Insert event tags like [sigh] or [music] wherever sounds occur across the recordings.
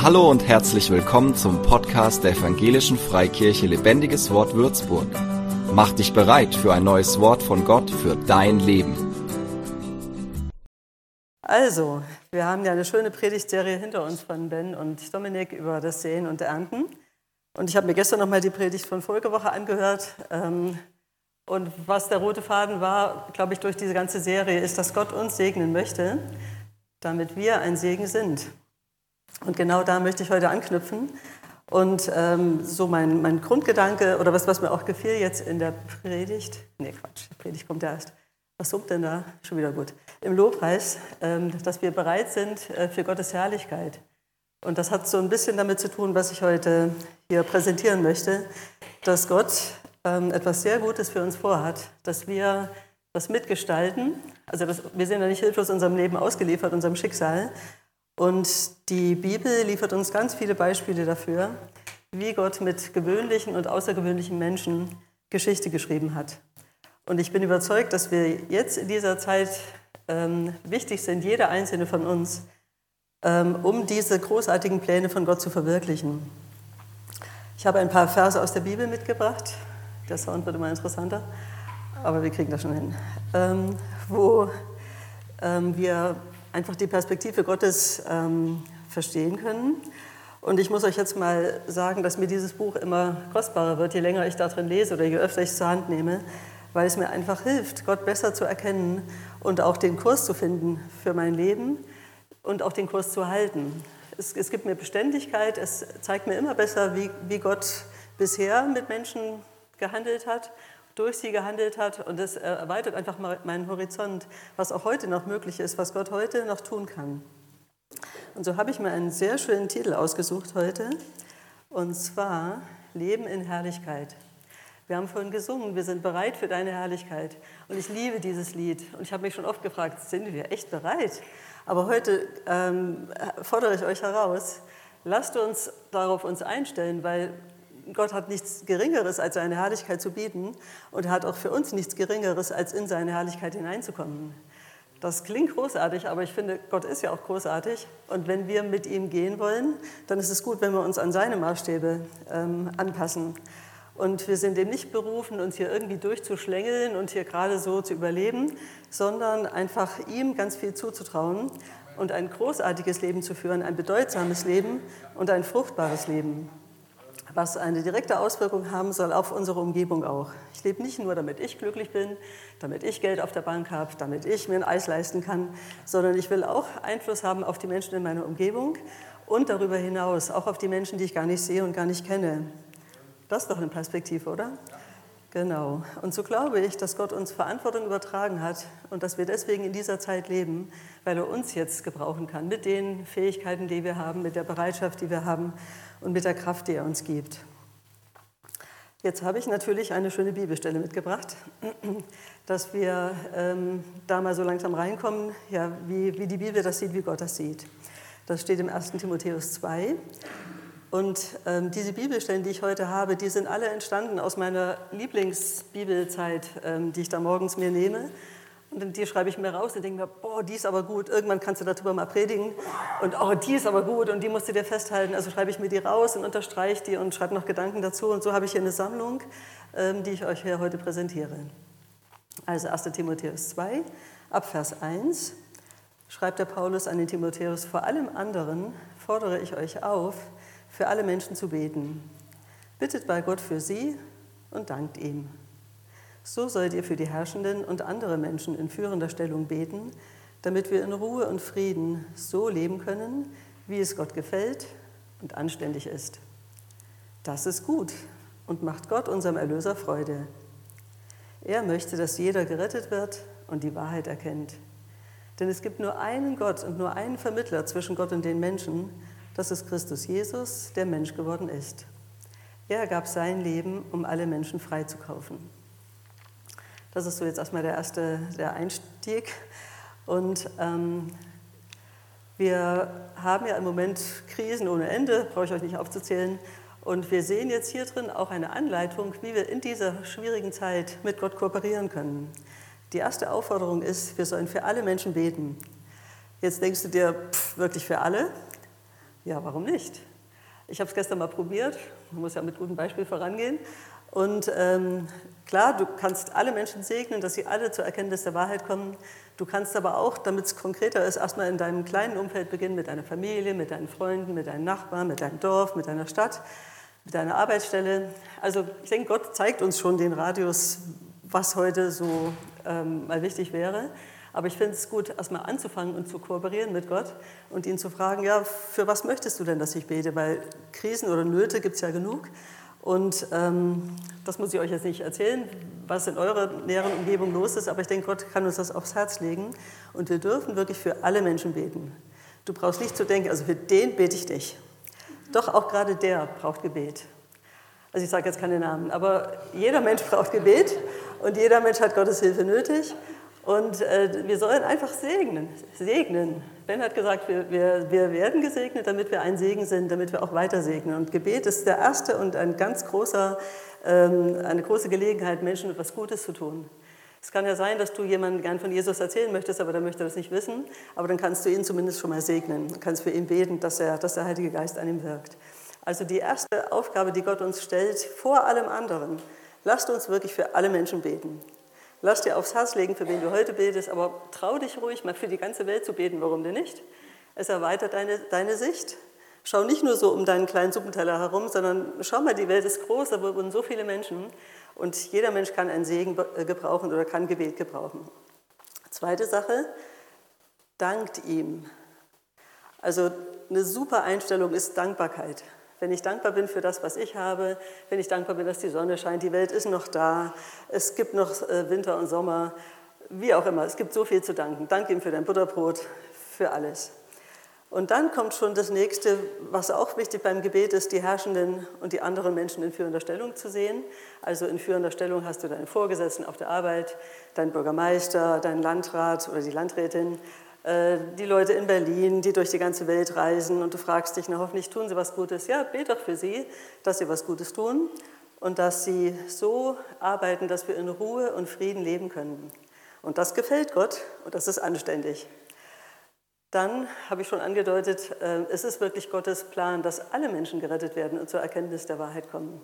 Hallo und herzlich willkommen zum Podcast der Evangelischen Freikirche Lebendiges Wort Würzburg. Mach dich bereit für ein neues Wort von Gott für dein Leben. Also, wir haben ja eine schöne Predigtserie hinter uns von Ben und Dominik über das Sehen und Ernten. Und ich habe mir gestern nochmal die Predigt von vorige Woche angehört. Ähm, und was der rote Faden war, glaube ich, durch diese ganze Serie, ist, dass Gott uns segnen möchte, damit wir ein Segen sind. Und genau da möchte ich heute anknüpfen. Und ähm, so mein, mein Grundgedanke oder was, was mir auch gefiel jetzt in der Predigt, nee Quatsch, die Predigt kommt ja erst. Was summt denn da? Schon wieder gut. Im Lobpreis, ähm, dass wir bereit sind äh, für Gottes Herrlichkeit. Und das hat so ein bisschen damit zu tun, was ich heute hier präsentieren möchte, dass Gott ähm, etwas sehr Gutes für uns vorhat, dass wir das mitgestalten. Also das, wir sind ja nicht hilflos unserem Leben ausgeliefert, unserem Schicksal, und die Bibel liefert uns ganz viele Beispiele dafür, wie Gott mit gewöhnlichen und außergewöhnlichen Menschen Geschichte geschrieben hat. Und ich bin überzeugt, dass wir jetzt in dieser Zeit ähm, wichtig sind, jeder einzelne von uns, ähm, um diese großartigen Pläne von Gott zu verwirklichen. Ich habe ein paar Verse aus der Bibel mitgebracht. Der Sound wird immer interessanter, aber wir kriegen das schon hin. Ähm, wo ähm, wir einfach die Perspektive Gottes ähm, verstehen können. Und ich muss euch jetzt mal sagen, dass mir dieses Buch immer kostbarer wird, je länger ich darin lese oder je öfter ich es zur Hand nehme, weil es mir einfach hilft, Gott besser zu erkennen und auch den Kurs zu finden für mein Leben und auch den Kurs zu halten. Es, es gibt mir Beständigkeit, es zeigt mir immer besser, wie, wie Gott bisher mit Menschen gehandelt hat durch sie gehandelt hat. Und das erweitert einfach meinen Horizont, was auch heute noch möglich ist, was Gott heute noch tun kann. Und so habe ich mir einen sehr schönen Titel ausgesucht heute, und zwar Leben in Herrlichkeit. Wir haben vorhin gesungen, wir sind bereit für deine Herrlichkeit. Und ich liebe dieses Lied. Und ich habe mich schon oft gefragt, sind wir echt bereit? Aber heute ähm, fordere ich euch heraus, lasst uns darauf uns einstellen, weil Gott hat nichts Geringeres als seine Herrlichkeit zu bieten und hat auch für uns nichts Geringeres, als in seine Herrlichkeit hineinzukommen. Das klingt großartig, aber ich finde, Gott ist ja auch großartig. Und wenn wir mit ihm gehen wollen, dann ist es gut, wenn wir uns an seine Maßstäbe ähm, anpassen. Und wir sind dem nicht berufen, uns hier irgendwie durchzuschlängeln und hier gerade so zu überleben, sondern einfach ihm ganz viel zuzutrauen und ein großartiges Leben zu führen, ein bedeutsames Leben und ein fruchtbares Leben was eine direkte Auswirkung haben soll auf unsere Umgebung auch. Ich lebe nicht nur, damit ich glücklich bin, damit ich Geld auf der Bank habe, damit ich mir ein Eis leisten kann, sondern ich will auch Einfluss haben auf die Menschen in meiner Umgebung und darüber hinaus auch auf die Menschen, die ich gar nicht sehe und gar nicht kenne. Das ist doch eine Perspektive, oder? Genau. Und so glaube ich, dass Gott uns Verantwortung übertragen hat und dass wir deswegen in dieser Zeit leben, weil er uns jetzt gebrauchen kann mit den Fähigkeiten, die wir haben, mit der Bereitschaft, die wir haben und mit der Kraft, die er uns gibt. Jetzt habe ich natürlich eine schöne Bibelstelle mitgebracht, [clears throat] dass wir ähm, da mal so langsam reinkommen, ja, wie, wie die Bibel das sieht, wie Gott das sieht. Das steht im 1. Timotheus 2. Und ähm, diese Bibelstellen, die ich heute habe, die sind alle entstanden aus meiner Lieblingsbibelzeit, ähm, die ich da morgens mir nehme. Und die schreibe ich mir raus und denke mir, boah, die ist aber gut. Irgendwann kannst du darüber mal predigen. Und oh, die ist aber gut und die musst du dir festhalten. Also schreibe ich mir die raus und unterstreiche die und schreibe noch Gedanken dazu. Und so habe ich hier eine Sammlung, ähm, die ich euch hier heute präsentiere. Also 1. Timotheus 2, ab Vers 1 schreibt der Paulus an den Timotheus, vor allem anderen fordere ich euch auf, für alle Menschen zu beten. Bittet bei Gott für sie und dankt ihm. So sollt ihr für die Herrschenden und andere Menschen in führender Stellung beten, damit wir in Ruhe und Frieden so leben können, wie es Gott gefällt und anständig ist. Das ist gut und macht Gott, unserem Erlöser, Freude. Er möchte, dass jeder gerettet wird und die Wahrheit erkennt. Denn es gibt nur einen Gott und nur einen Vermittler zwischen Gott und den Menschen, das ist Christus Jesus, der Mensch geworden ist. Er gab sein Leben, um alle Menschen freizukaufen. Das ist so jetzt erstmal der erste der Einstieg. Und ähm, wir haben ja im Moment Krisen ohne Ende, brauche ich euch nicht aufzuzählen. Und wir sehen jetzt hier drin auch eine Anleitung, wie wir in dieser schwierigen Zeit mit Gott kooperieren können. Die erste Aufforderung ist, wir sollen für alle Menschen beten. Jetzt denkst du dir, pff, wirklich für alle? Ja, warum nicht? Ich habe es gestern mal probiert, man muss ja mit gutem Beispiel vorangehen. Und ähm, klar, du kannst alle Menschen segnen, dass sie alle zur Erkenntnis der Wahrheit kommen. Du kannst aber auch, damit es konkreter ist, erstmal in deinem kleinen Umfeld beginnen, mit deiner Familie, mit deinen Freunden, mit deinen Nachbarn, mit deinem Dorf, mit deiner Stadt, mit deiner Arbeitsstelle. Also ich denke, Gott zeigt uns schon den Radius, was heute so ähm, mal wichtig wäre. Aber ich finde es gut, erstmal anzufangen und zu kooperieren mit Gott und ihn zu fragen, ja, für was möchtest du denn, dass ich bete? Weil Krisen oder Nöte gibt es ja genug. Und ähm, das muss ich euch jetzt nicht erzählen, was in eurer näheren Umgebung los ist, aber ich denke, Gott kann uns das aufs Herz legen. Und wir dürfen wirklich für alle Menschen beten. Du brauchst nicht zu denken, also für den bete ich nicht. Doch auch gerade der braucht Gebet. Also ich sage jetzt keine Namen, aber jeder Mensch braucht Gebet und jeder Mensch hat Gottes Hilfe nötig. Und äh, wir sollen einfach segnen, segnen. Ben hat gesagt, wir, wir, wir werden gesegnet, damit wir ein Segen sind, damit wir auch weiter segnen. Und Gebet ist der erste und ein ganz großer, ähm, eine große Gelegenheit, Menschen etwas Gutes zu tun. Es kann ja sein, dass du jemandem gern von Jesus erzählen möchtest, aber der möchte das nicht wissen. Aber dann kannst du ihn zumindest schon mal segnen. Du kannst für ihn beten, dass, er, dass der Heilige Geist an ihm wirkt. Also die erste Aufgabe, die Gott uns stellt, vor allem anderen, lasst uns wirklich für alle Menschen beten. Lass dir aufs Herz legen, für wen du heute betest, aber trau dich ruhig, mal für die ganze Welt zu beten, warum denn nicht? Es erweitert deine, deine Sicht. Schau nicht nur so um deinen kleinen Suppenteller herum, sondern schau mal, die Welt ist groß, da wohnen so viele Menschen und jeder Mensch kann einen Segen äh, gebrauchen oder kann Gebet gebrauchen. Zweite Sache, dankt ihm. Also eine super Einstellung ist Dankbarkeit wenn ich dankbar bin für das, was ich habe, wenn ich dankbar bin, dass die Sonne scheint, die Welt ist noch da, es gibt noch äh, Winter und Sommer, wie auch immer, es gibt so viel zu danken. Danke ihm für dein Butterbrot, für alles. Und dann kommt schon das nächste, was auch wichtig beim Gebet ist, die Herrschenden und die anderen Menschen in führender Stellung zu sehen. Also in führender Stellung hast du deinen Vorgesetzten auf der Arbeit, deinen Bürgermeister, deinen Landrat oder die Landrätin, die Leute in Berlin, die durch die ganze Welt reisen und du fragst dich, na hoffentlich tun sie was Gutes. Ja, bete doch für sie, dass sie was Gutes tun und dass sie so arbeiten, dass wir in Ruhe und Frieden leben können. Und das gefällt Gott und das ist anständig. Dann habe ich schon angedeutet, äh, es ist wirklich Gottes Plan, dass alle Menschen gerettet werden und zur Erkenntnis der Wahrheit kommen.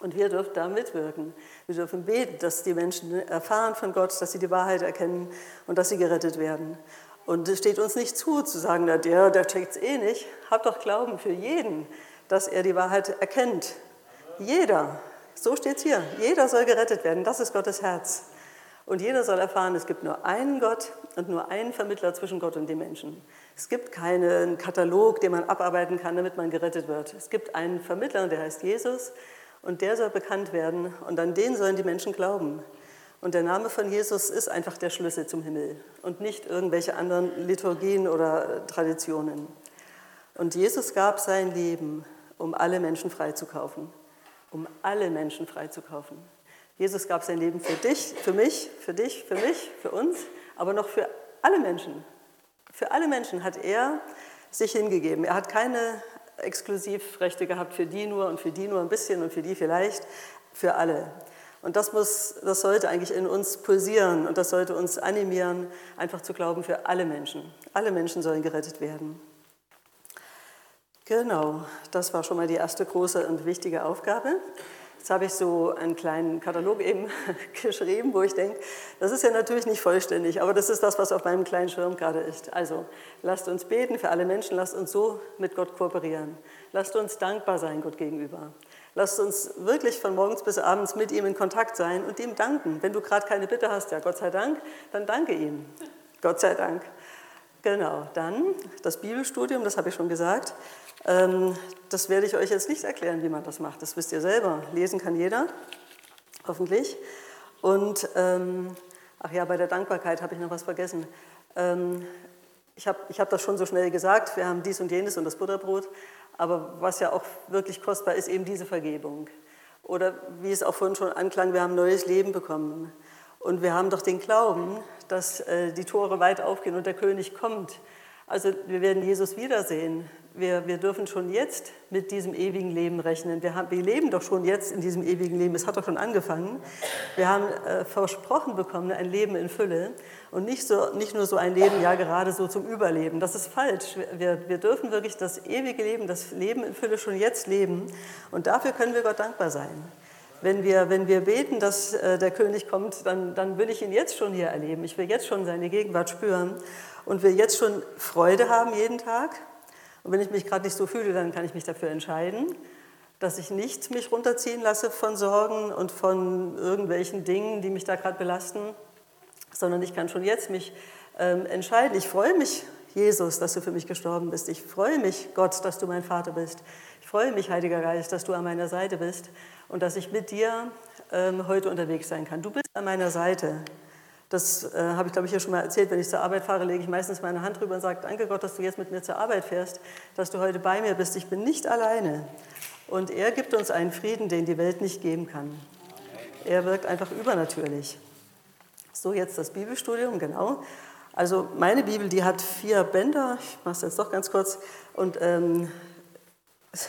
Und wir dürfen da mitwirken. Wir dürfen beten, dass die Menschen erfahren von Gott, dass sie die Wahrheit erkennen und dass sie gerettet werden. Und es steht uns nicht zu, zu sagen, na, der, der checkt es eh nicht. Hab doch Glauben für jeden, dass er die Wahrheit erkennt. Jeder, so steht es hier, jeder soll gerettet werden. Das ist Gottes Herz. Und jeder soll erfahren, es gibt nur einen Gott und nur einen Vermittler zwischen Gott und den Menschen. Es gibt keinen Katalog, den man abarbeiten kann, damit man gerettet wird. Es gibt einen Vermittler, der heißt Jesus, und der soll bekannt werden. Und an den sollen die Menschen glauben. Und der Name von Jesus ist einfach der Schlüssel zum Himmel und nicht irgendwelche anderen Liturgien oder Traditionen. Und Jesus gab sein Leben, um alle Menschen freizukaufen. Um alle Menschen freizukaufen. Jesus gab sein Leben für dich, für mich, für dich, für mich, für uns, aber noch für alle Menschen. Für alle Menschen hat er sich hingegeben. Er hat keine Exklusivrechte gehabt für die nur und für die nur ein bisschen und für die vielleicht, für alle. Und das, muss, das sollte eigentlich in uns pulsieren und das sollte uns animieren, einfach zu glauben für alle Menschen. Alle Menschen sollen gerettet werden. Genau, das war schon mal die erste große und wichtige Aufgabe. Jetzt habe ich so einen kleinen Katalog eben [laughs] geschrieben, wo ich denke, das ist ja natürlich nicht vollständig, aber das ist das, was auf meinem kleinen Schirm gerade ist. Also lasst uns beten für alle Menschen, lasst uns so mit Gott kooperieren. Lasst uns dankbar sein Gott gegenüber. Lasst uns wirklich von morgens bis abends mit ihm in Kontakt sein und ihm danken. Wenn du gerade keine Bitte hast, ja Gott sei Dank, dann danke ihm. Gott sei Dank. Genau, dann das Bibelstudium, das habe ich schon gesagt. Ähm, das werde ich euch jetzt nicht erklären, wie man das macht. Das wisst ihr selber. Lesen kann jeder, hoffentlich. Und, ähm, ach ja, bei der Dankbarkeit habe ich noch was vergessen. Ähm, ich habe ich hab das schon so schnell gesagt, wir haben dies und jenes und das Butterbrot. Aber was ja auch wirklich kostbar ist, eben diese Vergebung. Oder wie es auch vorhin schon anklang, wir haben neues Leben bekommen. Und wir haben doch den Glauben, dass äh, die Tore weit aufgehen und der König kommt. Also wir werden Jesus wiedersehen. Wir, wir dürfen schon jetzt mit diesem ewigen Leben rechnen. Wir, haben, wir leben doch schon jetzt in diesem ewigen Leben. Es hat doch schon angefangen. Wir haben äh, versprochen bekommen, ein Leben in Fülle und nicht, so, nicht nur so ein Leben, ja gerade so zum Überleben. Das ist falsch. Wir, wir dürfen wirklich das ewige Leben, das Leben in Fülle schon jetzt leben. Und dafür können wir Gott dankbar sein. Wenn wir, wenn wir beten, dass äh, der König kommt, dann, dann will ich ihn jetzt schon hier erleben. Ich will jetzt schon seine Gegenwart spüren und will jetzt schon Freude haben jeden Tag. Und wenn ich mich gerade nicht so fühle, dann kann ich mich dafür entscheiden, dass ich nicht mich runterziehen lasse von Sorgen und von irgendwelchen Dingen, die mich da gerade belasten, sondern ich kann schon jetzt mich ähm, entscheiden. Ich freue mich, Jesus, dass du für mich gestorben bist. Ich freue mich, Gott, dass du mein Vater bist. Ich freue mich, Heiliger Geist, dass du an meiner Seite bist und dass ich mit dir ähm, heute unterwegs sein kann. Du bist an meiner Seite. Das äh, habe ich, glaube ich, hier schon mal erzählt. Wenn ich zur Arbeit fahre, lege ich meistens meine Hand drüber und sage, danke Gott, dass du jetzt mit mir zur Arbeit fährst, dass du heute bei mir bist. Ich bin nicht alleine. Und er gibt uns einen Frieden, den die Welt nicht geben kann. Er wirkt einfach übernatürlich. So, jetzt das Bibelstudium, genau. Also meine Bibel, die hat vier Bänder. Ich mache es jetzt doch ganz kurz. Und ähm,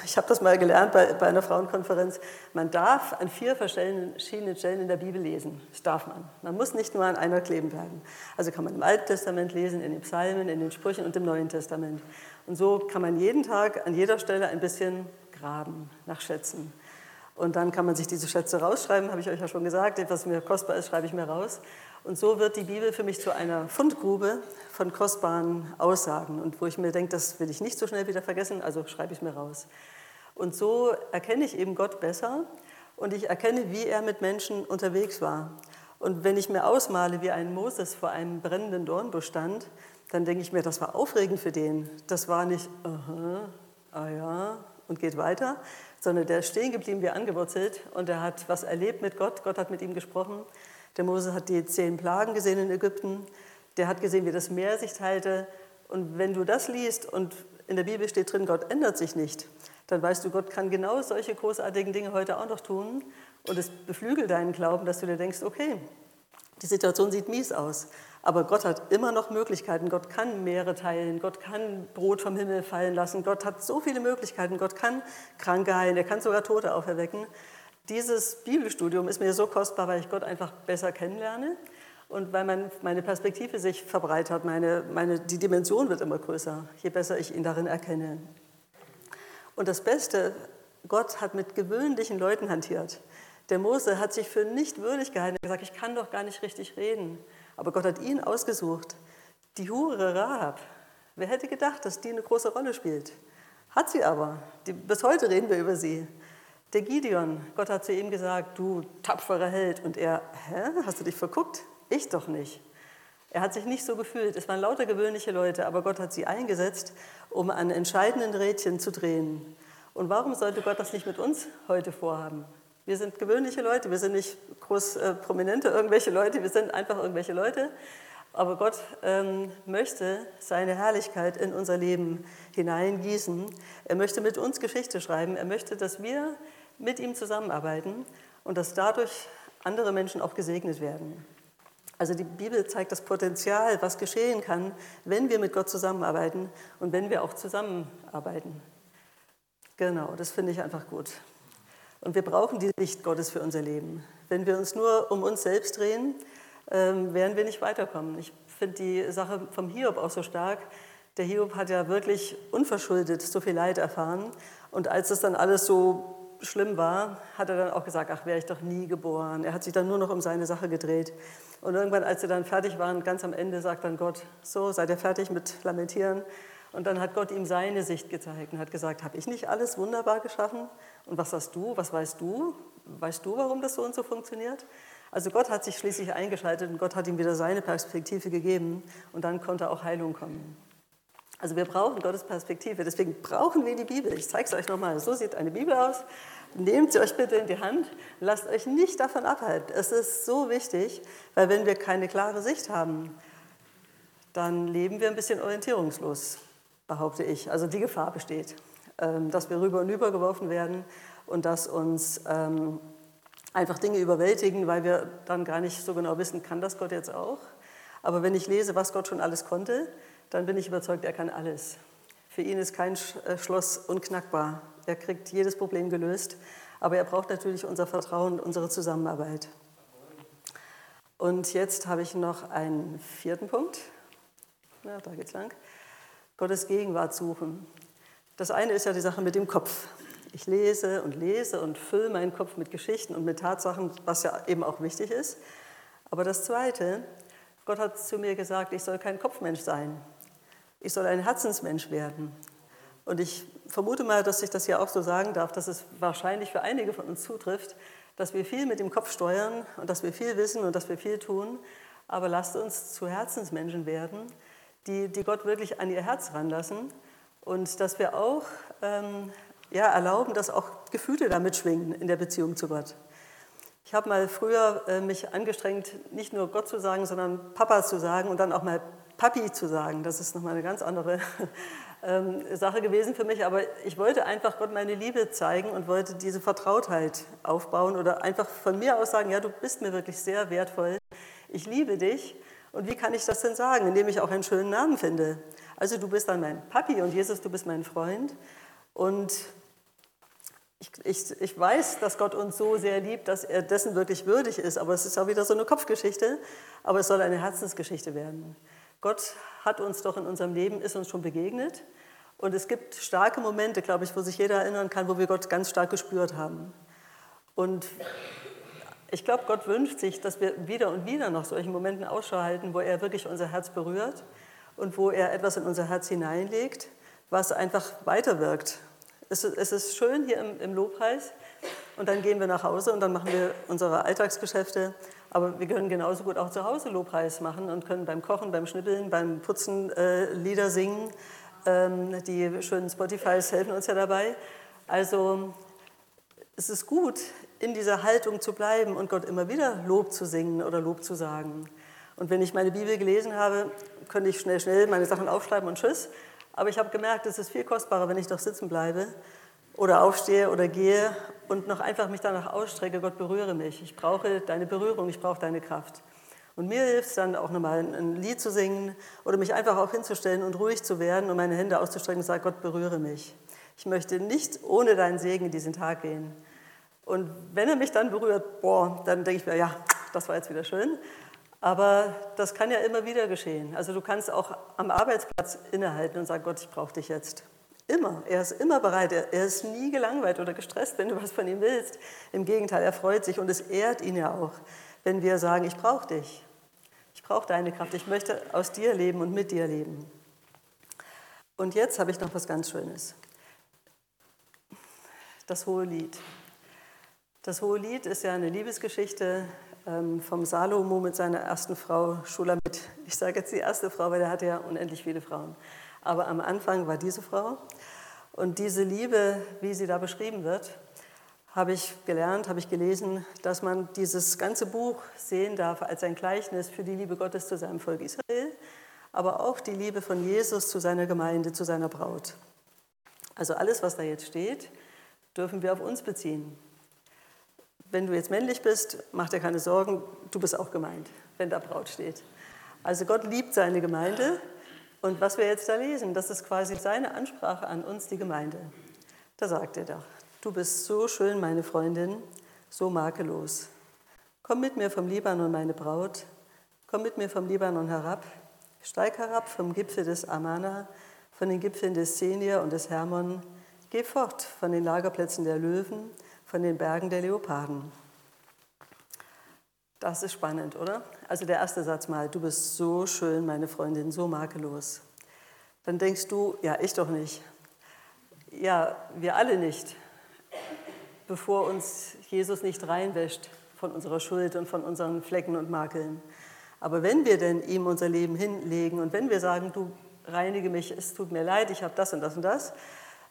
ich habe das mal gelernt bei, bei, einer Frauenkonferenz. Man darf an vier verschiedenen Stellen in der Bibel lesen. Das darf man. Man muss nicht nur an einer kleben bleiben. Also kann man im Alten Testament lesen, in den Psalmen, in den Sprüchen und im Neuen Testament. Und so kann man jeden Tag an jeder Stelle ein bisschen graben, nach Schätzen. Und dann kann man sich diese Schätze rausschreiben, habe ich euch ja schon gesagt. Was mir kostbar ist, schreibe ich mir raus. Und so wird die Bibel für mich zu einer Fundgrube von kostbaren Aussagen. Und wo ich mir denke, das will ich nicht so schnell wieder vergessen, also schreibe ich mir raus. Und so erkenne ich eben Gott besser und ich erkenne, wie er mit Menschen unterwegs war. Und wenn ich mir ausmale, wie ein Moses vor einem brennenden Dornbusch stand, dann denke ich mir, das war aufregend für den. Das war nicht, aha, ah ja, und geht weiter, sondern der ist stehen geblieben, wie angewurzelt und er hat was erlebt mit Gott. Gott hat mit ihm gesprochen der Mose hat die zehn Plagen gesehen in Ägypten. Der hat gesehen, wie das Meer sich teilte. Und wenn du das liest und in der Bibel steht drin, Gott ändert sich nicht, dann weißt du, Gott kann genau solche großartigen Dinge heute auch noch tun. Und es beflügelt deinen Glauben, dass du dir denkst, okay, die Situation sieht mies aus. Aber Gott hat immer noch Möglichkeiten. Gott kann Meere teilen. Gott kann Brot vom Himmel fallen lassen. Gott hat so viele Möglichkeiten. Gott kann Kranke heilen. Er kann sogar Tote auferwecken. Dieses Bibelstudium ist mir so kostbar, weil ich Gott einfach besser kennenlerne und weil mein, meine Perspektive sich verbreitert, meine, meine, die Dimension wird immer größer, je besser ich ihn darin erkenne. Und das Beste, Gott hat mit gewöhnlichen Leuten hantiert. Der Mose hat sich für nicht würdig gehalten. Er hat gesagt, ich kann doch gar nicht richtig reden. Aber Gott hat ihn ausgesucht. Die Hure Rahab. Wer hätte gedacht, dass die eine große Rolle spielt? Hat sie aber. Die, bis heute reden wir über sie. Der Gideon, Gott hat zu ihm gesagt, du tapferer Held. Und er, hä, hast du dich verguckt? Ich doch nicht. Er hat sich nicht so gefühlt. Es waren lauter gewöhnliche Leute, aber Gott hat sie eingesetzt, um an entscheidenden Rädchen zu drehen. Und warum sollte Gott das nicht mit uns heute vorhaben? Wir sind gewöhnliche Leute, wir sind nicht groß äh, prominente irgendwelche Leute, wir sind einfach irgendwelche Leute. Aber Gott ähm, möchte seine Herrlichkeit in unser Leben hineingießen. Er möchte mit uns Geschichte schreiben. Er möchte, dass wir mit ihm zusammenarbeiten und dass dadurch andere Menschen auch gesegnet werden. Also die Bibel zeigt das Potenzial, was geschehen kann, wenn wir mit Gott zusammenarbeiten und wenn wir auch zusammenarbeiten. Genau, das finde ich einfach gut. Und wir brauchen die Licht Gottes für unser Leben. Wenn wir uns nur um uns selbst drehen, ähm, werden wir nicht weiterkommen. Ich finde die Sache vom Hiob auch so stark. Der Hiob hat ja wirklich unverschuldet so viel Leid erfahren. Und als das dann alles so schlimm war, hat er dann auch gesagt, ach, wäre ich doch nie geboren. Er hat sich dann nur noch um seine Sache gedreht. Und irgendwann, als sie dann fertig waren, ganz am Ende, sagt dann Gott, so, seid ihr fertig mit Lamentieren? Und dann hat Gott ihm seine Sicht gezeigt und hat gesagt, habe ich nicht alles wunderbar geschaffen? Und was hast du? Was weißt du? Weißt du, warum das so und so funktioniert? Also Gott hat sich schließlich eingeschaltet und Gott hat ihm wieder seine Perspektive gegeben und dann konnte auch Heilung kommen. Also wir brauchen Gottes Perspektive, deswegen brauchen wir die Bibel. Ich zeige es euch nochmal. So sieht eine Bibel aus. Nehmt sie euch bitte in die Hand. Lasst euch nicht davon abhalten. Es ist so wichtig, weil wenn wir keine klare Sicht haben, dann leben wir ein bisschen orientierungslos, behaupte ich. Also die Gefahr besteht, ähm, dass wir rüber und über geworfen werden und dass uns ähm, einfach Dinge überwältigen, weil wir dann gar nicht so genau wissen, kann das Gott jetzt auch? Aber wenn ich lese, was Gott schon alles konnte, dann bin ich überzeugt, er kann alles. Für ihn ist kein äh, Schloss unknackbar. Er kriegt jedes Problem gelöst, aber er braucht natürlich unser Vertrauen, unsere Zusammenarbeit. Und jetzt habe ich noch einen vierten Punkt. Na, da geht's lang. Gottes Gegenwart suchen. Das eine ist ja die Sache mit dem Kopf. Ich lese und lese und fülle meinen Kopf mit Geschichten und mit Tatsachen, was ja eben auch wichtig ist. Aber das zweite, Gott hat zu mir gesagt, ich soll kein Kopfmensch sein. Ich soll ein Herzensmensch werden. Und ich vermute mal, dass ich das ja auch so sagen darf, dass es wahrscheinlich für einige von uns zutrifft, dass wir viel mit dem Kopf steuern und dass wir viel wissen und dass wir viel tun. Aber lasst uns zu Herzensmenschen werden, die, die Gott wirklich an ihr Herz ranlassen und dass wir auch ähm, ja, erlauben, dass auch Gefühle damit schwingen in der Beziehung zu Gott. Ich habe mal früher äh, mich angestrengt, nicht nur Gott zu sagen, sondern Papa zu sagen und dann auch mal Papi zu sagen. Das ist nochmal eine ganz andere [laughs] ähm, Sache gewesen für mich. Aber ich wollte einfach Gott meine Liebe zeigen und wollte diese Vertrautheit aufbauen oder einfach von mir aus sagen, ja, du bist mir wirklich sehr wertvoll. Ich liebe dich. Und wie kann ich das denn sagen? Indem ich auch einen schönen Namen finde. Also du bist dann mein Papi und Jesus, du bist mein Freund. Und ich, ich, ich, weiß, dass Gott uns so sehr liebt, dass er dessen wirklich würdig ist. Aber es ist auch wieder so eine Kopfgeschichte. Aber es soll eine Herzensgeschichte werden. Gott hat uns doch in unserem Leben, ist uns schon begegnet. Und es gibt starke Momente, glaube ich, wo sich jeder erinnern kann, wo wir Gott ganz stark gespürt haben. Und ich glaube, Gott wünscht sich, dass wir wieder und wieder nach solchen Momenten Ausschau halten, wo er wirklich unser Herz berührt und wo er etwas in unser Herz hineinlegt, was einfach weiterwirkt. Es, ist schön hier im Lobpreis und dann gehen wir nach Hause und dann machen wir unsere Alltagsgeschäfte. Aber wir können genauso gut auch zu Hause Lobpreis machen und können beim Kochen, beim Schnippeln, beim Putzen äh, Lieder singen. Ähm, die schönen Spotifys helfen uns ja dabei. Also es ist gut, in dieser Haltung zu bleiben und Gott immer wieder Lob zu singen oder Lob zu sagen. Und wenn ich meine Bibel gelesen habe, könnte ich schnell, schnell meine Sachen aufschreiben und tschüss. Aber ich habe gemerkt, es ist viel kostbarer, wenn ich doch sitzen bleibe oder aufstehe oder gehe und noch einfach mich danach ausstrecke, Gott berühre mich. Ich brauche deine Berührung, ich brauche deine Kraft. Und mir hilft es dann auch nochmal ein Lied zu singen oder mich einfach auch hinzustellen und ruhig zu werden und meine Hände auszustrecken und sagen, Gott berühre mich. Ich möchte nicht ohne deinen Segen in diesen Tag gehen. Und wenn er mich dann berührt, boah, dann denke ich mir, ja, das war jetzt wieder schön. Aber das kann ja immer wieder geschehen. Also du kannst auch am Arbeitsplatz innehalten und sagen, Gott, ich brauche dich jetzt. Immer. Er ist immer bereit. Er, er ist nie gelangweilt oder gestresst, wenn du was von ihm willst. Im Gegenteil, er freut sich und es ehrt ihn ja auch, wenn wir sagen, ich brauche dich. Ich brauche deine Kraft. Ich möchte aus dir leben und mit dir leben. Und jetzt habe ich noch was ganz Schönes. Das Hohe Lied. Das Hohe Lied ist ja eine Liebesgeschichte ähm, vom Salomo mit seiner ersten Frau Schulamit. Ich sage jetzt die erste Frau, weil er hatte ja unendlich viele Frauen. Aber am Anfang war diese Frau. Und diese Liebe, wie sie da beschrieben wird, habe ich gelernt, habe ich gelesen, dass man dieses ganze Buch sehen darf als ein Gleichnis für die Liebe Gottes zu seinem Volk Israel, aber auch die Liebe von Jesus zu seiner Gemeinde, zu seiner Braut. Also alles, was da jetzt steht, dürfen wir auf uns beziehen. Wenn du jetzt männlich bist, mach dir keine Sorgen, du bist auch gemeint, wenn da Braut steht. Also Gott liebt seine Gemeinde und was wir jetzt da lesen, das ist quasi seine Ansprache an uns, die Gemeinde. Da sagt er doch, du bist so schön, meine Freundin, so makellos. Komm mit mir vom Libanon, meine Braut, komm mit mir vom Libanon herab, steig herab vom Gipfel des Amana, von den Gipfeln des Senir und des Hermon, geh fort von den Lagerplätzen der Löwen, von den Bergen der Leoparden. Das ist spannend, oder? Also der erste Satz mal, du bist so schön, meine Freundin, so makellos. Dann denkst du, ja, ich doch nicht. Ja, wir alle nicht, bevor uns Jesus nicht reinwäscht von unserer Schuld und von unseren Flecken und Makeln. Aber wenn wir denn ihm unser Leben hinlegen und wenn wir sagen, du reinige mich, es tut mir leid, ich habe das und das und das,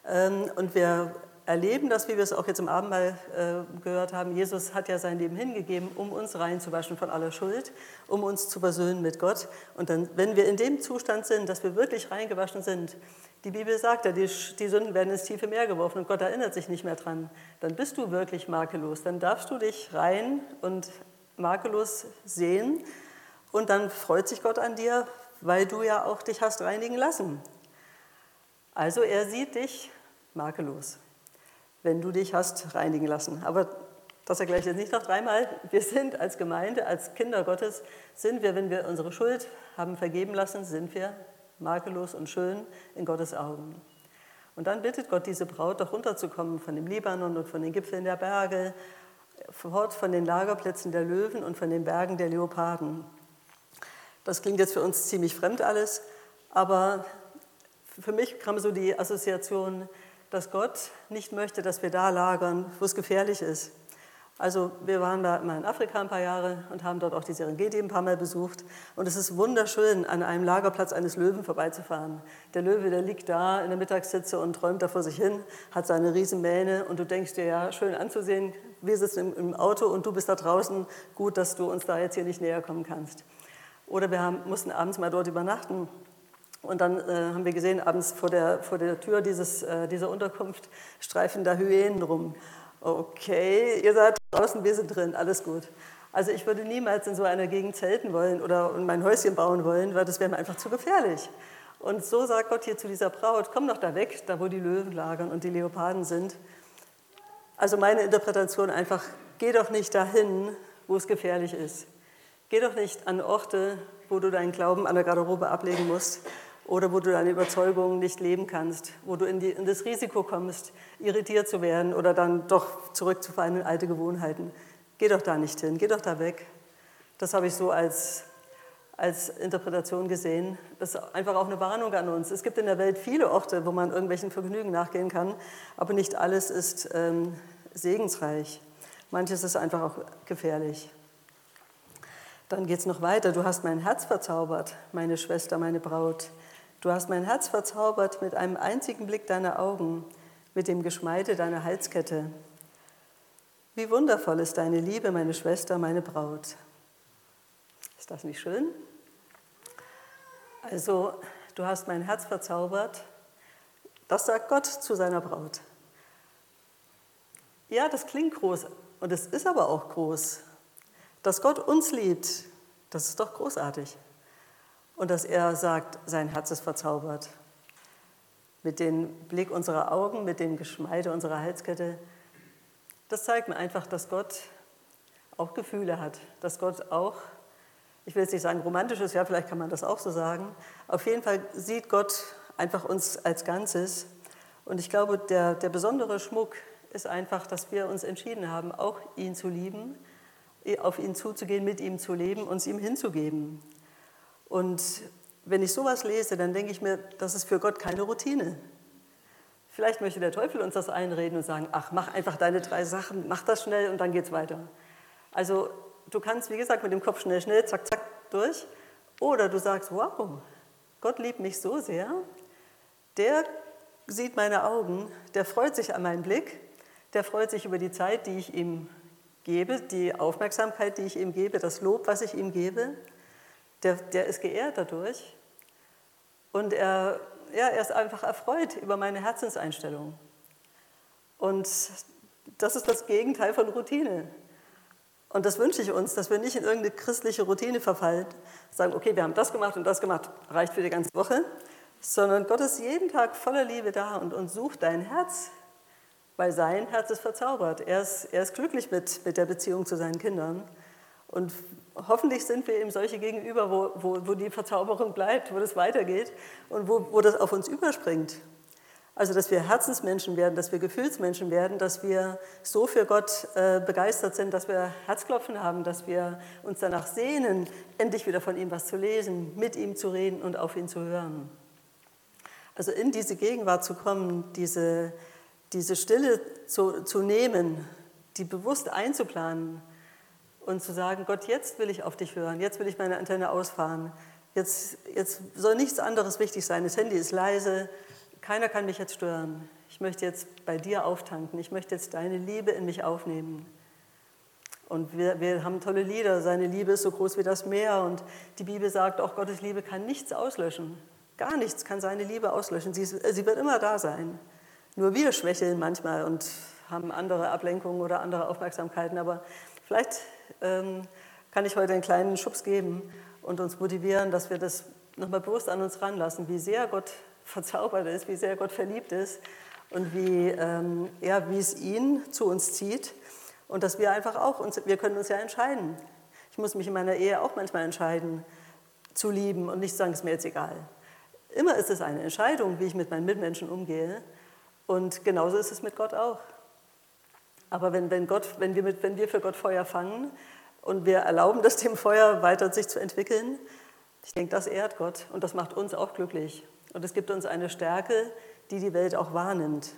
ähm, und wir erleben das, wie wir es auch jetzt im Abendmahl äh, gehört haben. Jesus hat ja sein Leben hingegeben, um uns reinzuwaschen von aller Schuld, um uns zu versöhnen mit Gott. Und dann, wenn wir in dem Zustand sind, dass wir wirklich reingewaschen sind, die Bibel sagt ja, die, die Sünden werden ins tiefe Meer geworfen und Gott erinnert sich nicht mehr dran, dann bist du wirklich makellos. Dann darfst du dich rein und makellos sehen und dann freut sich Gott an dir, weil du ja auch dich hast reinigen lassen. Also er sieht dich makellos, wenn du dich hast reinigen lassen. Aber das erkläre ich jetzt nicht noch dreimal. Wir sind als Gemeinde, als Kinder Gottes, sind wir, wenn wir unsere Schuld haben vergeben lassen, sind wir makellos und schön in Gottes Augen. Und dann bittet Gott diese Braut doch runterzukommen von dem Libanon und von den Gipfeln der Berge, fort von den Lagerplätzen der Löwen und von den Bergen der Leoparden. Das klingt jetzt für uns ziemlich fremd alles, aber für mich kam so die Assoziation, dass Gott nicht möchte, dass wir da lagern, wo es gefährlich ist. Also wir waren da mal in Afrika ein paar Jahre und haben dort auch die Serengeti ein paar Mal besucht. Und es ist wunderschön, an einem Lagerplatz eines Löwen vorbeizufahren. Der Löwe, der liegt da in der Mittagssitze und träumt da vor sich hin, hat seine Riesenmähne und du denkst dir, ja, schön anzusehen, wir sitzen im, Auto und du bist da draußen, gut, dass du uns da jetzt hier nicht näher kommen kannst. Oder wir haben, mussten abends mal dort übernachten und dann äh, haben wir gesehen, abends vor der, vor der Tür dieses, äh, dieser Unterkunft streifen da Hyänen rum. Okay, ihr seid draußen, wir sind drin, alles gut. Also ich würde niemals in so einer Gegend zelten wollen oder mein Häuschen bauen wollen, weil das wäre mir einfach zu gefährlich. Und so sagt Gott hier zu dieser Braut, komm doch da weg, da wo die Löwen lagern und die Leoparden sind. Also meine Interpretation einfach, geh doch nicht dahin, wo es gefährlich ist. Geh doch nicht an Orte, wo du deinen Glauben an der Garderobe ablegen musst, oder wo du deine Überzeugungen nicht leben kannst, wo du in, die, in, das Risiko kommst, irritiert zu werden oder dann doch zurückzufallen in alte Gewohnheiten. Geh doch da nicht hin, geh doch da weg. Das habe ich so als, als Interpretation gesehen. Das ist einfach auch eine Warnung an uns. Es gibt in der Welt viele Orte, wo man irgendwelchen Vergnügen nachgehen kann, aber nicht alles ist ähm, segensreich. Manches ist einfach auch gefährlich. Dann geht es noch weiter. Du hast mein Herz verzaubert, meine Schwester, meine Braut. Du hast mein Herz verzaubert mit einem einzigen Blick deiner Augen, mit dem Geschmeide deiner Halskette. Wie wundervoll ist deine Liebe, meine Schwester, meine Braut. Ist das nicht schön? Also, du hast mein Herz verzaubert. Das sagt Gott zu seiner Braut. Ja, das klingt groß und es ist aber auch groß. Dass Gott uns liebt, das ist doch großartig und dass er sagt, sein Herz ist verzaubert. Mit dem Blick unserer Augen, mit dem Geschmeide unserer Halskette. Das zeigt mir einfach, dass Gott auch Gefühle hat, dass Gott auch, ich will jetzt nicht sagen romantisches, ja, vielleicht kann man das auch so sagen, auf jeden Fall sieht Gott einfach uns als Ganzes. Und ich glaube, der, der besondere Schmuck ist einfach, dass wir uns entschieden haben, auch ihn zu lieben, auf ihn zuzugehen, mit ihm zu leben, uns ihm hinzugeben. Und wenn ich sowas lese, dann denke ich mir, das ist für Gott keine Routine. Vielleicht möchte der Teufel uns das einreden und sagen, ach, mach einfach deine drei Sachen, mach das schnell und dann geht's weiter. Also du kannst, wie gesagt, mit dem Kopf schnell, schnell, zack, zack, durch. Oder du sagst, wow, Gott liebt mich so sehr, der sieht meine Augen, der freut sich an meinen Blick, der freut sich über die Zeit, die ich ihm gebe, die Aufmerksamkeit, die ich ihm gebe, das Lob, was ich ihm gebe der, der ist geehrt dadurch. Und er, ja, er ist einfach erfreut über meine Herzenseinstellung. Und das ist das Gegenteil von Routine. Und das wünsche ich uns, dass wir nicht in irgendeine christliche Routine verfallen, sagen, okay, wir haben das gemacht und das gemacht, reicht für die ganze Woche, sondern Gott ist jeden Tag voller Liebe da und, und sucht dein Herz, weil sein Herz ist verzaubert. Er ist, er ist glücklich mit, mit der Beziehung zu seinen Kindern. Und hoffentlich sind wir eben solche gegenüber, wo, wo, wo die Verzauberung bleibt, wo das weitergeht und wo, wo das auf uns überspringt. Also, dass wir Herzensmenschen werden, dass wir Gefühlsmenschen werden, dass wir so für Gott äh, begeistert sind, dass wir Herzklopfen haben, dass wir uns danach sehnen, endlich wieder von ihm was zu lesen, mit ihm zu reden und auf ihn zu hören. Also in diese Gegenwart zu kommen, diese, diese Stille zu, zu nehmen, die bewusst einzuplanen, und zu sagen, Gott, jetzt will ich auf dich hören, jetzt will ich meine Antenne ausfahren, jetzt, jetzt soll nichts anderes wichtig sein, das Handy ist leise, keiner kann mich jetzt stören. Ich möchte jetzt bei dir auftanken, ich möchte jetzt deine Liebe in mich aufnehmen. Und wir, wir haben tolle Lieder, seine Liebe ist so groß wie das Meer und die Bibel sagt auch, Gottes Liebe kann nichts auslöschen. Gar nichts kann seine Liebe auslöschen. Sie, sie wird immer da sein. Nur wir schwächeln manchmal und haben andere Ablenkungen oder andere Aufmerksamkeiten, aber Vielleicht kann ich heute einen kleinen Schubs geben und uns motivieren, dass wir das nochmal bewusst an uns ranlassen, wie sehr Gott verzaubert ist, wie sehr Gott verliebt ist und wie, ähm, ja, wie es ihn zu uns zieht und dass wir einfach auch, uns, wir können uns ja entscheiden. Ich muss mich in meiner Ehe auch manchmal entscheiden, zu lieben und nicht sagen, es ist mir jetzt egal. Immer ist es eine Entscheidung, wie ich mit meinen Mitmenschen umgehe und genauso ist es mit Gott auch. Aber wenn, wenn, Gott, wenn, wir mit, wenn wir für Gott Feuer fangen und wir erlauben das dem Feuer weiter sich zu entwickeln, ich denke, das ehrt Gott und das macht uns auch glücklich. Und es gibt uns eine Stärke, die die Welt auch wahrnimmt.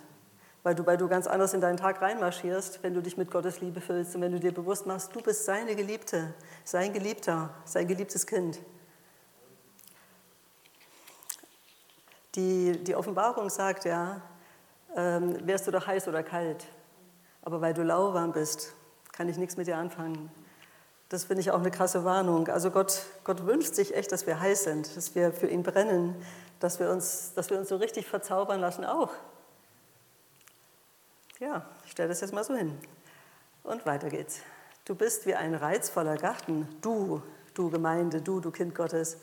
Weil du, weil du ganz anders in deinen Tag reinmarschierst, wenn du dich mit Gottes Liebe füllst und wenn du dir bewusst machst, du bist seine Geliebte, sein Geliebter, sein geliebtes Kind. Die, die Offenbarung sagt ja, ähm, wärst du doch heiß oder kalt, aber weil du lauwarm bist, kann ich nichts mit dir anfangen. Das finde ich auch eine krasse Warnung. Also Gott, Gott wünscht sich echt, dass wir heiß sind, dass wir für ihn brennen, dass wir uns, dass wir uns so richtig verzaubern lassen auch. Ja, ich stelle das jetzt mal so hin. Und weiter geht's. Du bist wie ein reizvoller Garten, du, du Gemeinde, du, du Kind Gottes,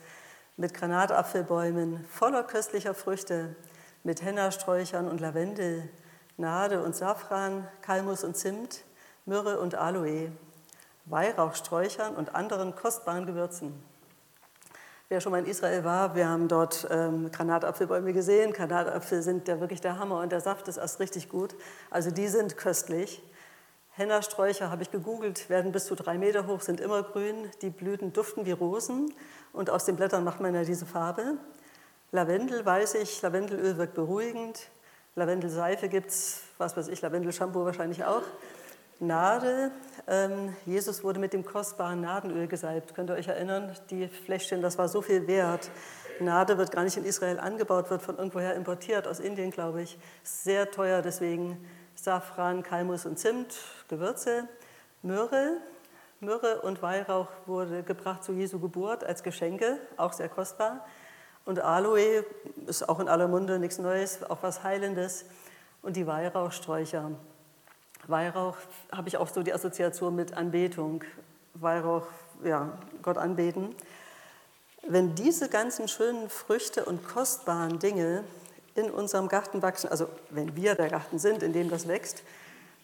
mit Granatapfelbäumen, voller köstlicher Früchte, mit Hennasträuchern und Lavendel, Nade und Safran, Kalmus und Zimt, Myrrhe und Aloe Weihrauchsträuchern und anderen kostbaren Gewürzen. Wer schon mal in Israel war, wir haben dort ähm, Granatapfelbäume gesehen. Granatapfel sind ja wirklich der Hammer und der Saft ist erst richtig gut. Also die sind köstlich. Hennersträucher habe ich gegoogelt, werden bis zu drei Meter hoch, sind immer grün. Die Blüten duften wie Rosen und aus den Blättern macht man ja diese Farbe. Lavendel weiß ich, Lavendelöl wirkt beruhigend. Lavendelseife gibt es, was weiß ich, Lavendelshampoo wahrscheinlich auch. Nadel. Ähm, Jesus wurde mit dem kostbaren Nadenöl gesalbt. Könnt ihr euch erinnern? Die Fläschchen, das war so viel wert. Nadel wird gar nicht in Israel angebaut, wird von irgendwoher importiert, aus Indien, glaube ich. Sehr teuer, deswegen Safran, Kalmus und Zimt, Gewürze. Myrrhe, Myrrhe und Weihrauch wurde gebracht zu Jesu Geburt als Geschenke, auch sehr kostbar. Und Aloe ist auch in aller Munde nichts Neues, auch was Heilendes. Und die Weihrauchsträucher. Weihrauch habe ich auch so die Assoziation mit Anbetung. Weihrauch, ja, Gott anbeten. Wenn diese ganzen schönen Früchte und kostbaren Dinge in unserem Garten wachsen, also wenn wir der Garten sind, in dem das wächst,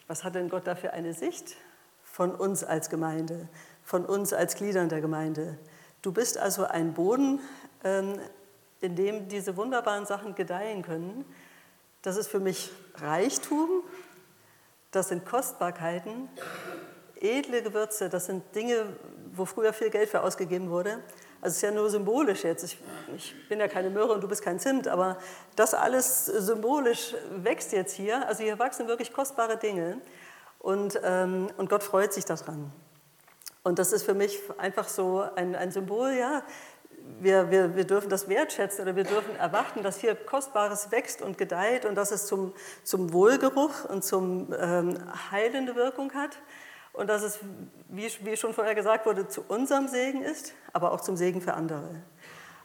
was hat denn Gott dafür eine Sicht von uns als Gemeinde, von uns als Gliedern der Gemeinde? Du bist also ein Boden, ähm, in dem diese wunderbaren Sachen gedeihen können. Das ist für mich Reichtum, das sind Kostbarkeiten, edle Gewürze, das sind Dinge, wo früher viel Geld für ausgegeben wurde. Also es ist ja nur symbolisch jetzt. Ich, ich, bin ja keine Möhre und du bist kein Zimt, aber das alles symbolisch wächst jetzt hier. Also hier wachsen wirklich kostbare Dinge und, ähm, und Gott freut sich daran. Und das ist für mich einfach so ein, ein Symbol, ja, wir, wir, wir dürfen das wertschätzen oder wir dürfen erwarten, dass hier Kostbares wächst und gedeiht und dass es zum, zum Wohlgeruch und zum ähm, heilende Wirkung hat und dass es, wie, wie schon vorher gesagt wurde, zu unserem Segen ist, aber auch zum Segen für andere.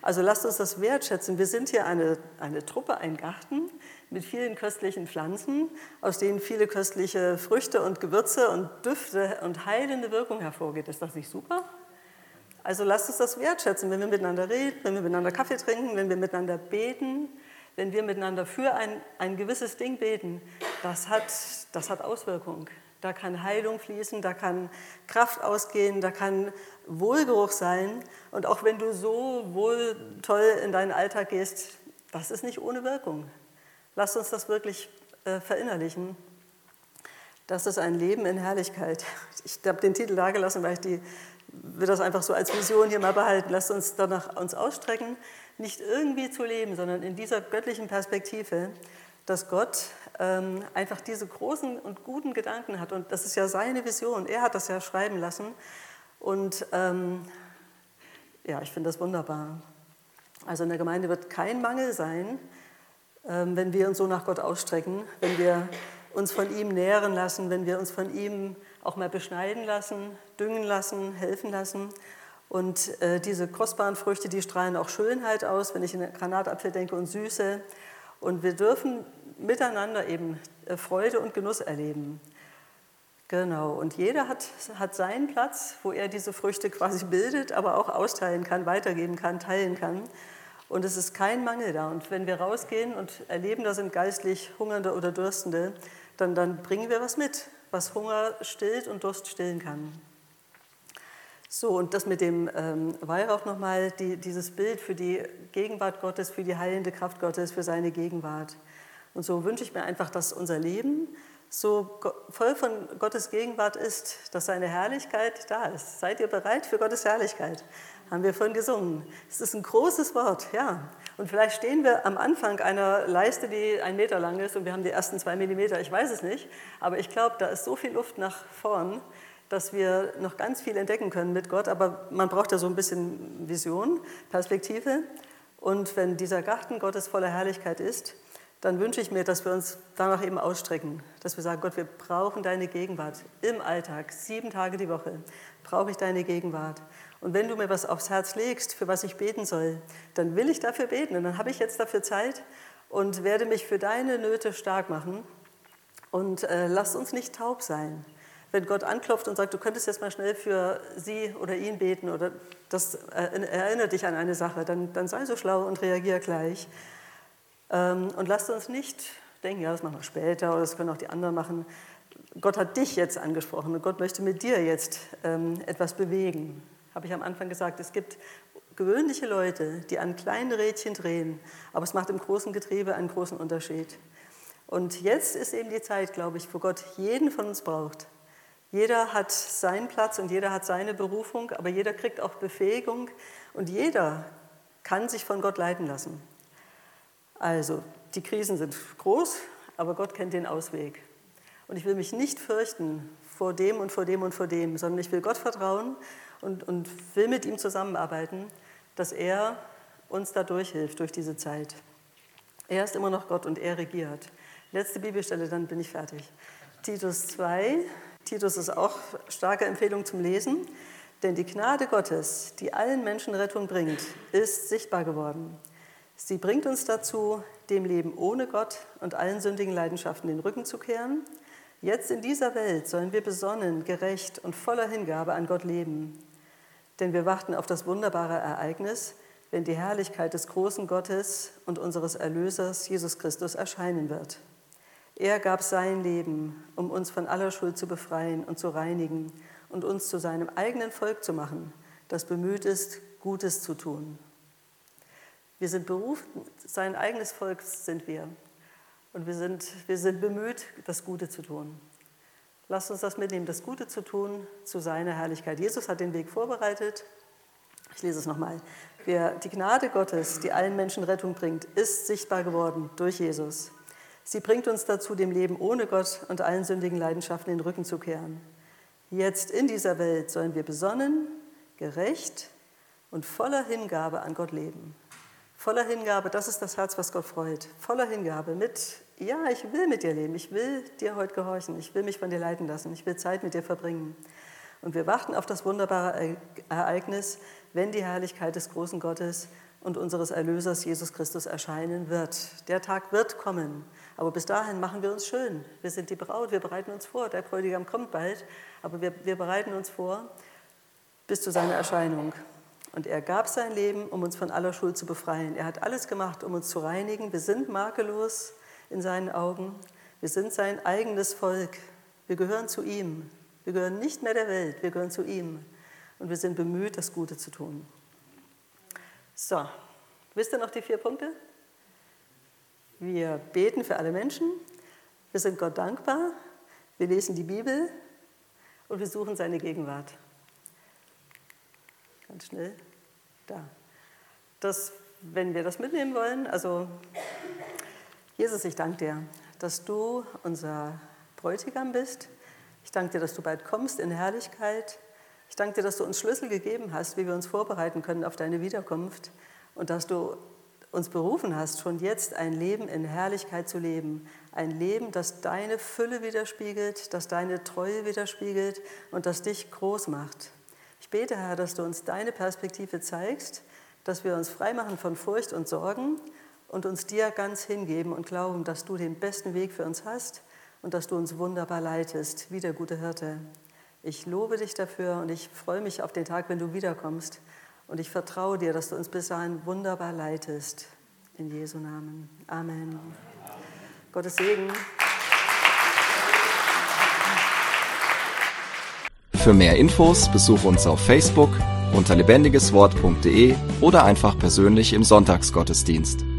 Also lasst uns das wertschätzen. Wir sind hier eine, eine Truppe, ein Garten mit vielen köstlichen Pflanzen, aus denen viele köstliche Früchte und Gewürze und Düfte und heilende Wirkung hervorgeht. Ist das nicht super? Also lasst uns das wertschätzen, wenn wir miteinander reden, wenn wir miteinander Kaffee trinken, wenn wir miteinander beten, wenn wir miteinander für ein, ein gewisses Ding beten. Das hat, das hat Auswirkungen. Da kann Heilung fließen, da kann Kraft ausgehen, da kann Wohlgeruch sein. Und auch wenn du so wohl toll in deinen Alltag gehst, das ist nicht ohne Wirkung. Lasst uns das wirklich äh, verinnerlichen. Das ist ein Leben in Herrlichkeit. Ich habe den Titel da gelassen, weil ich die will das einfach so als Vision hier mal behalten. Lasst uns danach uns ausstrecken, nicht irgendwie zu leben, sondern in dieser göttlichen Perspektive, dass Gott ähm, einfach diese großen und guten Gedanken hat. Und das ist ja seine Vision. Er hat das ja schreiben lassen. Und ähm, ja, ich finde das wunderbar. Also in der Gemeinde wird kein Mangel sein, ähm, wenn wir uns so nach Gott ausstrecken, wenn wir uns von ihm nähren lassen, wenn wir uns von ihm auch mal beschneiden lassen, düngen lassen, helfen lassen. Und äh, diese kostbaren Früchte, die strahlen auch Schönheit aus, wenn ich in Granatapfel denke und Süße. Und wir dürfen miteinander eben äh, Freude und Genuss erleben. Genau, und jeder hat, hat seinen Platz, wo er diese Früchte quasi bildet, aber auch austeilen kann, weitergeben kann, teilen kann. Und es ist kein Mangel da. Und wenn wir rausgehen und erleben, da sind geistlich Hungernde oder Dürstende, dann, dann bringen wir was mit, was Hunger stillt und Durst stillen kann. So, und das mit dem ähm, Weihrauch nochmal, die, dieses Bild für die Gegenwart Gottes, für die heilende Kraft Gottes, für seine Gegenwart. Und so wünsche ich mir einfach, dass unser Leben so voll von Gottes Gegenwart ist, dass seine Herrlichkeit da ist. Seid ihr bereit für Gottes Herrlichkeit? Haben wir vorhin gesungen. Es ist ein großes Wort, ja. Und vielleicht stehen wir am Anfang einer Leiste, die ein Meter lang ist und wir haben die ersten zwei Millimeter, ich weiß es nicht. Aber ich glaube, da ist so viel Luft nach vorn, dass wir noch ganz viel entdecken können mit Gott. Aber man braucht ja so ein bisschen Vision, Perspektive. Und wenn dieser Garten Gottes voller Herrlichkeit ist, dann wünsche ich mir, dass wir uns danach eben ausstrecken, dass wir sagen, Gott, wir brauchen deine Gegenwart im Alltag, sieben Tage die Woche brauche ich deine Gegenwart. Und wenn du mir was aufs Herz legst, für was ich beten soll, dann will ich dafür beten und dann habe ich jetzt dafür Zeit und werde mich für deine Nöte stark machen. Und äh, lass uns nicht taub sein. Wenn Gott anklopft und sagt, du könntest jetzt mal schnell für sie oder ihn beten oder das äh, erinnert dich an eine Sache, dann, dann sei so schlau und reagier gleich. Ähm, und lasst uns nicht denken, ja, das machen wir später oder das können auch die anderen machen. Gott hat dich jetzt angesprochen und Gott möchte mit dir jetzt ähm, etwas bewegen. Habe ich am Anfang gesagt, es gibt gewöhnliche Leute, die an kleinen Rädchen drehen, aber es macht im großen Getriebe einen großen Unterschied. Und jetzt ist eben die Zeit, glaube ich, wo Gott jeden von uns braucht. Jeder hat seinen Platz und jeder hat seine Berufung, aber jeder kriegt auch Befähigung und jeder kann sich von Gott leiten lassen. Also, die Krisen sind groß, aber Gott kennt den Ausweg. Und ich will mich nicht fürchten vor dem und vor dem und vor dem, sondern ich will Gott vertrauen und, und will mit ihm zusammenarbeiten, dass er uns da durchhilft durch diese Zeit. Er ist immer noch Gott und er regiert. Letzte Bibelstelle, dann bin ich fertig. Titus 2. Titus ist auch starke Empfehlung zum Lesen. Denn die Gnade Gottes, die allen Menschen Rettung bringt, ist sichtbar geworden. Sie bringt uns dazu, dem Leben ohne Gott und allen sündigen Leidenschaften den Rücken zu kehren. Jetzt in dieser Welt sollen wir besonnen, gerecht und voller Hingabe an Gott leben. Denn wir warten auf das wunderbare Ereignis, wenn die Herrlichkeit des großen Gottes und unseres Erlösers Jesus Christus erscheinen wird. Er gab sein Leben, um uns von aller Schuld zu befreien und zu reinigen und uns zu seinem eigenen Volk zu machen, das bemüht ist, Gutes zu tun. Wir sind berufen, sein eigenes Volk sind wir. Und wir sind, wir sind bemüht, das Gute zu tun. Lasst uns das mitnehmen, das Gute zu tun zu seiner Herrlichkeit. Jesus hat den Weg vorbereitet. Ich lese es nochmal. Die Gnade Gottes, die allen Menschen Rettung bringt, ist sichtbar geworden durch Jesus. Sie bringt uns dazu, dem Leben ohne Gott und allen sündigen Leidenschaften den Rücken zu kehren. Jetzt in dieser Welt sollen wir besonnen, gerecht und voller Hingabe an Gott leben. Voller Hingabe, das ist das Herz, was Gott freut. Voller Hingabe mit, ja, ich will mit dir leben, ich will dir heute gehorchen, ich will mich von dir leiten lassen, ich will Zeit mit dir verbringen. Und wir warten auf das wunderbare Ereignis, wenn die Herrlichkeit des großen Gottes und unseres Erlösers Jesus Christus erscheinen wird. Der Tag wird kommen, aber bis dahin machen wir uns schön. Wir sind die Braut, wir bereiten uns vor. Der Bräutigam kommt bald, aber wir, wir bereiten uns vor bis zu seiner Erscheinung. Und er gab sein Leben, um uns von aller Schuld zu befreien. Er hat alles gemacht, um uns zu reinigen. Wir sind makellos in seinen Augen. Wir sind sein eigenes Volk. Wir gehören zu ihm. Wir gehören nicht mehr der Welt, wir gehören zu ihm. Und wir sind bemüht, das Gute zu tun. So, wisst ihr noch die vier Punkte? Wir beten für alle Menschen. Wir sind Gott dankbar. Wir lesen die Bibel und wir suchen seine Gegenwart. Ganz schnell. Da. Das, wenn wir das mitnehmen wollen, also Jesus, ich danke dir, dass du unser Bräutigam bist. Ich danke dir, dass du bald kommst in Herrlichkeit. Ich danke dir, dass du uns Schlüssel gegeben hast, wie wir uns vorbereiten können auf deine Wiederkunft und dass du uns berufen hast, schon jetzt ein Leben in Herrlichkeit zu leben. Ein Leben, das deine Fülle widerspiegelt, das deine Treue widerspiegelt und das dich groß macht. Ich bete, Herr, dass du uns deine Perspektive zeigst, dass wir uns freimachen von Furcht und Sorgen und uns dir ganz hingeben und glauben, dass du den besten Weg für uns hast und dass du uns wunderbar leitest, wie der gute Hirte. Ich lobe dich dafür und ich freue mich auf den Tag, wenn du wiederkommst. Und ich vertraue dir, dass du uns bis dahin wunderbar leitest. In Jesu Namen. Amen. Gottes Segen. Für mehr Infos besuch uns auf Facebook unter lebendigeswort.de oder einfach persönlich im Sonntagsgottesdienst.